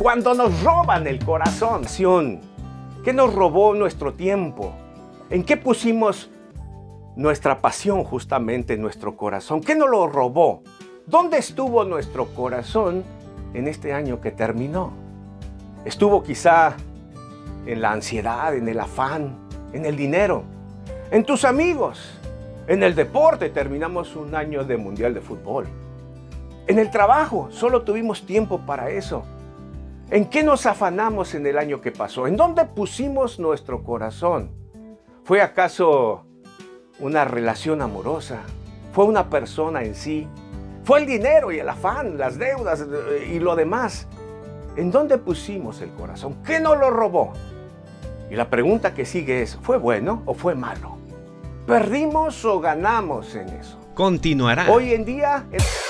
Cuando nos roban el corazón, ¿qué nos robó nuestro tiempo? ¿En qué pusimos nuestra pasión justamente en nuestro corazón? ¿Qué nos lo robó? ¿Dónde estuvo nuestro corazón en este año que terminó? Estuvo quizá en la ansiedad, en el afán, en el dinero, en tus amigos, en el deporte. Terminamos un año de Mundial de Fútbol. En el trabajo, solo tuvimos tiempo para eso. ¿En qué nos afanamos en el año que pasó? ¿En dónde pusimos nuestro corazón? ¿Fue acaso una relación amorosa? ¿Fue una persona en sí? ¿Fue el dinero y el afán, las deudas y lo demás? ¿En dónde pusimos el corazón? ¿Qué nos lo robó? Y la pregunta que sigue es, ¿fue bueno o fue malo? ¿Perdimos o ganamos en eso? Continuará. Hoy en día... Es...